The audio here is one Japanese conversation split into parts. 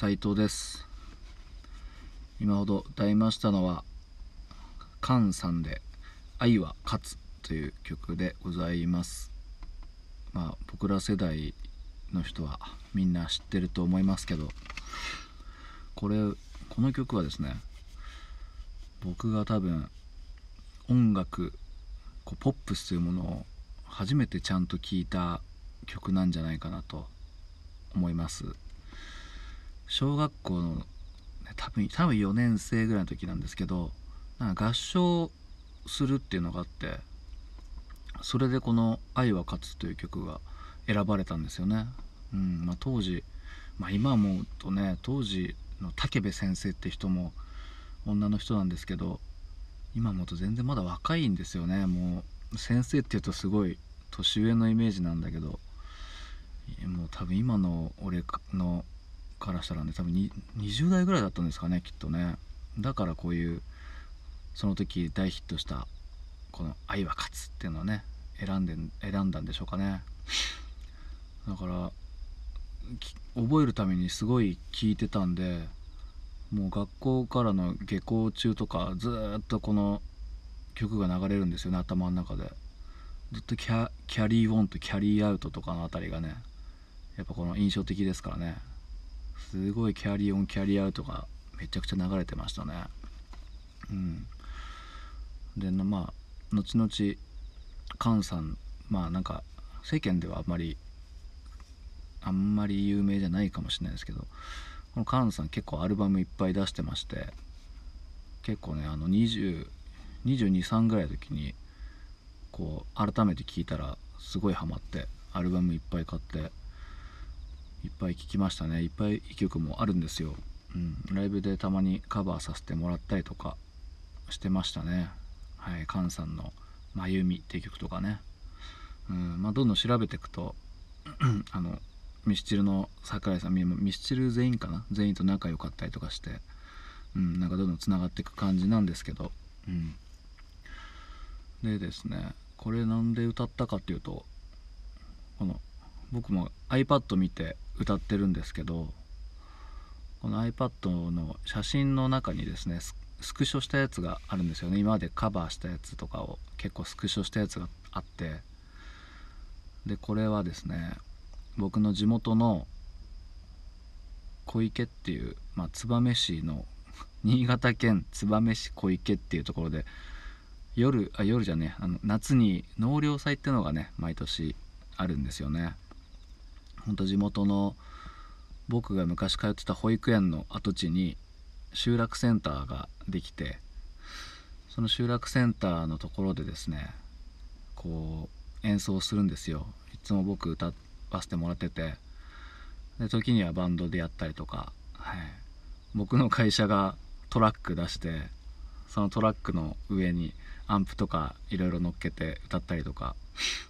斉藤です。今ほど歌いましたのはカンさんで「愛は勝つ」という曲でございます。まあ僕ら世代の人はみんな知ってると思いますけどこれこの曲はですね僕が多分音楽こうポップスというものを初めてちゃんと聴いた曲なんじゃないかなと思います。小学校の多分多分4年生ぐらいの時なんですけどなんか合唱するっていうのがあってそれでこの「愛は勝つ」という曲が選ばれたんですよね。うんまあ、当時、まあ、今思うとね当時の武部先生って人も女の人なんですけど今思うと全然まだ若いんですよねもう先生っていうとすごい年上のイメージなんだけどもう多分今の俺のからしたらね多分20代ぐらいだったんですかねきっとね。だからこういうその時大ヒットしたこの「愛は勝つ」っていうのをね選んで選んだんでしょうかね。だから覚えるためにすごい聴いてたんでもう学校からの下校中とかずっとこの曲が流れるんですよね頭の中で。ずっとキャ「Carry On」と「Carry Out」とかのあたりがねやっぱこの印象的ですからね。すごい Carry On Carry Out がめちゃくちゃ流れてましたね。うん。でまあ後々 KANさんまあなんか世間ではあんまりあんまり有名じゃないかもしれないですけどこの菅さん結構アルバムいっぱい出してまして結構ねあの22223ぐらいの時にこう改めて聴いたらすごいハマってアルバムいっぱい買っていっぱい聴きましたね。いっぱいいい曲もあるんですよ、うん、ライブでたまにカバーさせてもらったりとかしてましたね。はい。菅さんの「まゆみ」っていう曲とかね、うん。まあ、どんどん調べていくと あのミスチルの桜井さんミスチル全員かな？全員と仲良かったりとかして、うん、なんかどんどんつながっていく感じなんですけど、うん、でですねこれなんで歌ったかっていうとこの僕も iPad 見て歌ってるんですけどこの iPad の写真の中にですねスクショしたやつがあるんですよね。今までカバーしたやつとかを結構スクショしたやつがあってでこれはですね僕の地元の小池っていう、まあ、燕市の 新潟県燕市小池っていうところで夜あ夜じゃねあの夏に納涼祭っていうのがね毎年あるんですよね。ほんと地元の僕が昔通ってた保育園の跡地に集落センターができてその集落センターのところでですねこう演奏するんですよ。いつも僕歌わせてもらってて。で時にはバンドでやったりとか、はい、僕の会社がトラック出してそのトラックの上にアンプとかいろいろ乗っけて歌ったりとか、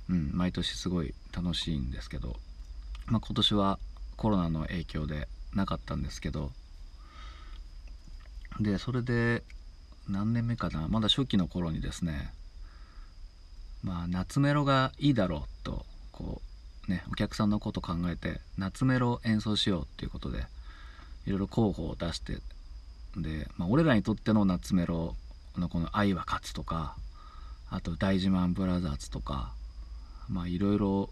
うん、毎年すごい楽しいんですけど。まあ、今年はコロナの影響でなかったんですけどでそれで何年目かなまだ初期の頃にですねまあ夏メロがいいだろうとこうねお客さんのこと考えて夏メロを演奏しようっていうことでいろいろ候補を出してで、まあ、俺らにとっての夏メロのこの「愛は勝つ」とかあと「大自慢ブラザーズ」とかまあいろいろ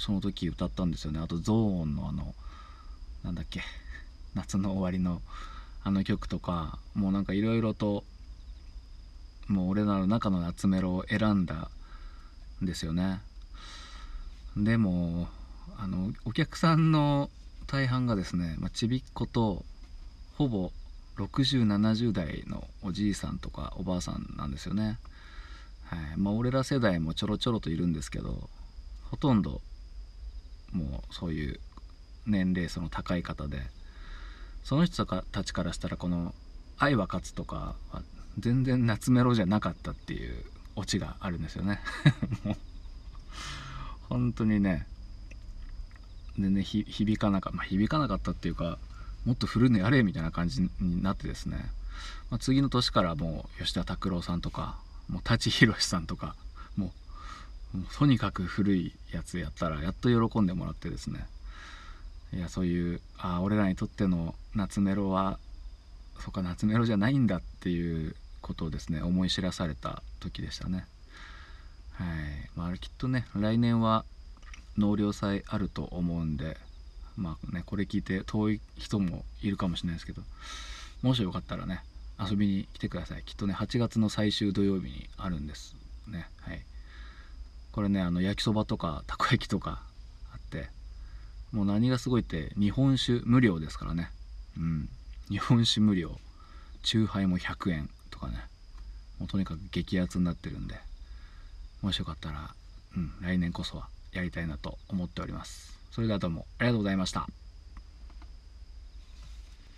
その時歌ったんですよね。あとゾーンのあのなんだっけ 夏の終わりのあの曲とかもうなんかいろいろともう俺らの中の夏メロを選んだんですよね。でもあのお客さんの大半がですね、まあ、ちびっ子とほぼ6070代のおじいさんとかおばあさんなんですよね。はい。まあ俺ら世代もちょろちょろといるんですけどほとんどもうそういう年齢層の高い方でその人たちからしたらこの「愛は勝つ」とかは全然夏メロじゃなかったっていうオチがあるんですよね。もう本当にね全然響かなかった、まあ、響かなかったっていうかもっと古いのやれみたいな感じになってですね、まあ、次の年からもう吉田拓郎さんとかもう舘ひろしさんとかとにかく古いやつやったらやっと喜んでもらってですね。いやそういうあ俺らにとっての夏メロはそうか夏メロじゃないんだっていうことをですね思い知らされた時でしたね。はい。まあ、あれきっとね来年は納涼祭あると思うんでまあねこれ聞いて遠い人もいるかもしれないですけどもしよかったらね遊びに来てください。きっとね8月の最終土曜日にあるんですね。はい。これねあの焼きそばとかたこ焼きとかあってもう何がすごいって日本酒無料ですからね。うん。日本酒無料。酎ハイも100円とかね。もうとにかく激アツになってるんでもしよかったら、うん、来年こそはやりたいなと思っております。それではどうもありがとうございました。